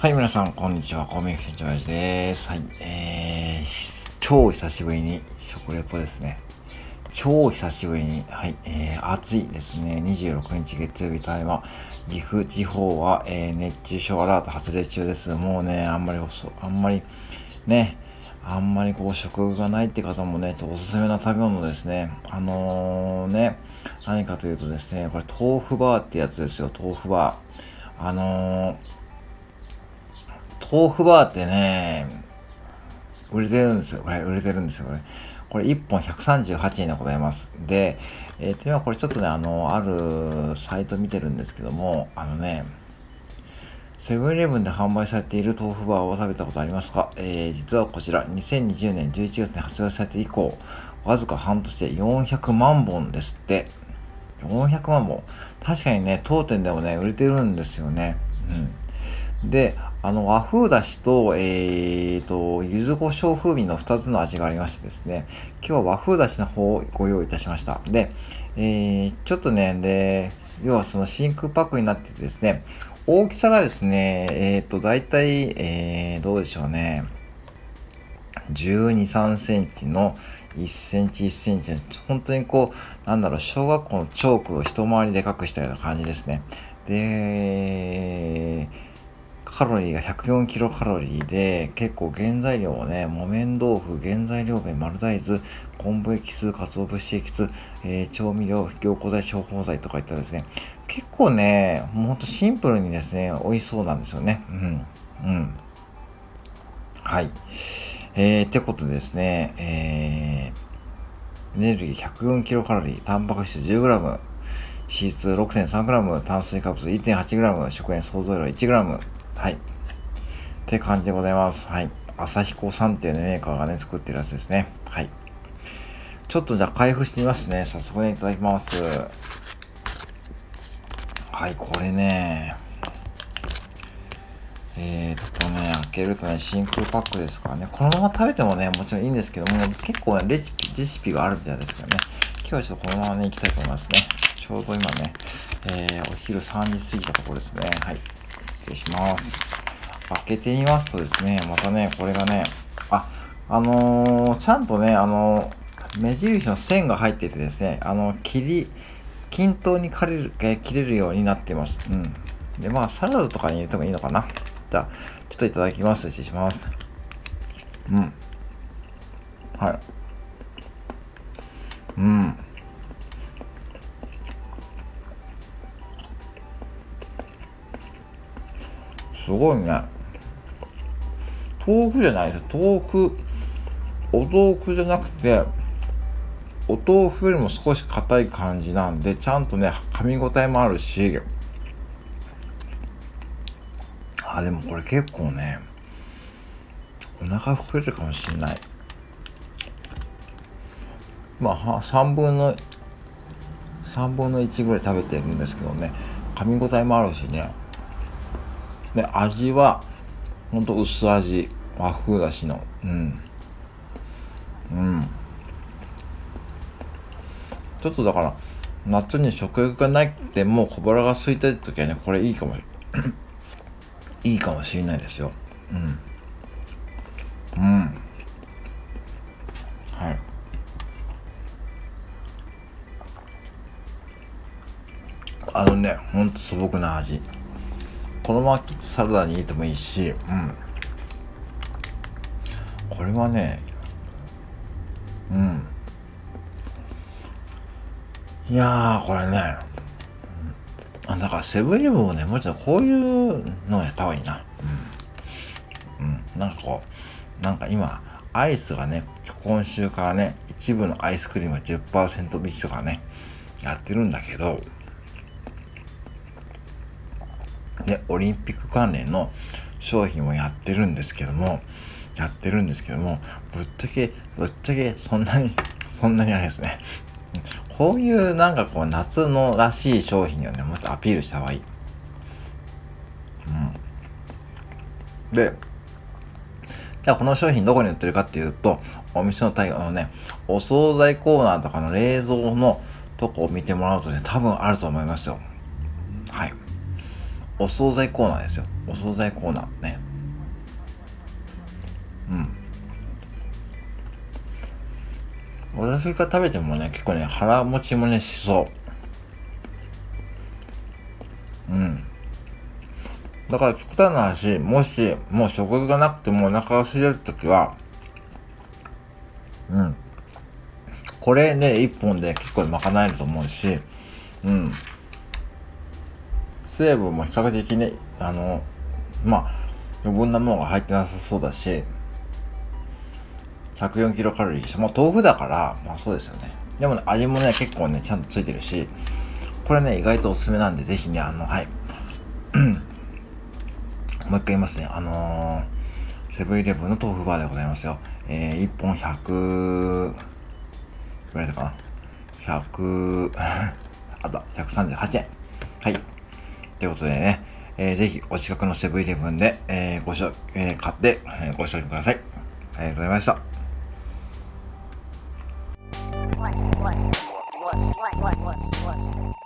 はい、皆さん、こんにちは。コミュニケーションです。はい、えー、超久しぶりに食レポですね。超久しぶりに、はい、えー、暑いですね。26日月曜日ただいま、岐阜地方は、えー、熱中症アラート発令中です。もうね、あんまり、あんまり、ね、あんまりこう食がないって方もね、おすすめな食べ物ですね。あのー、ね、何かというとですね、これ豆腐バーってやつですよ、豆腐バー。あのー豆腐バーってね、売れてるんですよ。これ、売れてるんですよ、これ。これ1本138円でございます。で、えっ、ー、と、今これちょっとね、あの、あるサイト見てるんですけども、あのね、セブンイレブンで販売されている豆腐バーを食べたことありますか？えー、実はこちら、2020年11月に発売されて以降、わずか半年で400万本ですって。400万本。確かにね、当店でもね、売れてるんですよね。うん。で、あの、和風だしと、えーと、柚子胡椒風味の2つの味がありましてですね、今日は和風だしの方をご用意いたしました。で、えー、ちょっとね、で、要はその真空パックになっててですね、大きさがですね、えーと、大体、えー、どうでしょうね、12、3センチの1センチ1センチ本当にこう、なんだろう、小学校のチョークを一回りでかくしたような感じですね。で、カロリーが104キロカロリーで、結構原材料もね、木綿豆腐、原材料麺、丸大豆、昆布エキス、鰹節エキス、えー、調味料、凝固剤、消泡剤とかいったですね、結構ね、もうほんとシンプルにですね、美味しそうなんですよね。うん。うん。はい。えー、ってことでですね、えー、エネルギー104キロカロリー、タンパク質 10g、脂質 6.3g、炭水化物 1.8g、食塩総増量 1g、はい。って感じでございます。はい。朝彦さんっていうメーカーがね、作ってるやつですね。はい。ちょっとじゃあ開封してみますね。早速ね、いただきます。はい、これね。えー、っとね、開けるとね、真空パックですからね。このまま食べてもね、もちろんいいんですけども、結構ね、レシピ、レシピがあるみたいですけどね。今日はちょっとこのままね、行きたいと思いますね。ちょうど今ね、えー、お昼3時過ぎたところですね。はい。失礼します。開けてみますとですね、またね、これがね、あ、あのー、ちゃんとね、あのー、目印の線が入っててですね、あの、切り、均等に切れる、え切れるようになっています。うん。で、まあ、サラダとかに入れてもいいのかな。じゃあ、ちょっといただきます。失礼します。うん。はい。うん。すごいね。豆腐じゃないです。豆腐、お豆腐じゃなくて、お豆腐よりも少し硬い感じなんで、ちゃんとね、噛み応えもあるし、あ、でもこれ結構ね、お腹膨れるかもしれない。まあ、3分の、3分の1ぐらい食べてるんですけどね、噛み応えもあるしね、で、味は、ほんと薄味。和風だしの。うん。うん。ちょっとだから、夏に食欲がないってもう小腹が空いた時はね、これいいかも、いいかもしれないですよ。うん。うん。はい。あのね、ほんと素朴な味。このままサラダに入れてもいいし、うん。これはね、うん。いやー、これね、あだからセブンイレブンもね、もうちょっとこういうのをやった方がいいな。うん。うん。なんかこう、なんか今、アイスがね、今週からね、一部のアイスクリームが10%引きとかね、やってるんだけど、で、オリンピック関連の商品をやってるんですけども、やってるんですけども、ぶっちゃけ、ぶっちゃけ、そんなに、そんなにあれですね。こういうなんかこう夏のらしい商品をね、もっとアピールした方がいい。うん。で、じゃあこの商品どこに売ってるかっていうと、お店の対応のね、お惣菜コーナーとかの冷蔵のとこを見てもらうとね、多分あると思いますよ。お惣菜コーナーですよ。お惣菜コーナーね。うん。私が食べてもね、結構ね、腹持ちもね、しそう。うん。だから極端な話、もし、もう食欲がなくてもお腹が空いてるときは、うん。これね、一本で結構賄えると思うし、うん。成分も比較的ね、あの、まあ、余分なものが入ってなさそうだし、104キロカロリーでしょ。まあ、豆腐だから、まあそうですよね。でもね、味もね、結構ね、ちゃんとついてるし、これね、意外とおすすめなんで、ぜひね、あの、はい。もう一回言いますね。あのー、セブンイレブンの豆腐バーでございますよ。えー、1本100、いくらだかな ?100、あった、138円。はい。ということでね、えー、ぜひお近くのセブンイレブンで、えー、ご賞、えー、買って、えー、ご賞味ください。ありがとうございました。What, what, what, what, what, what, what?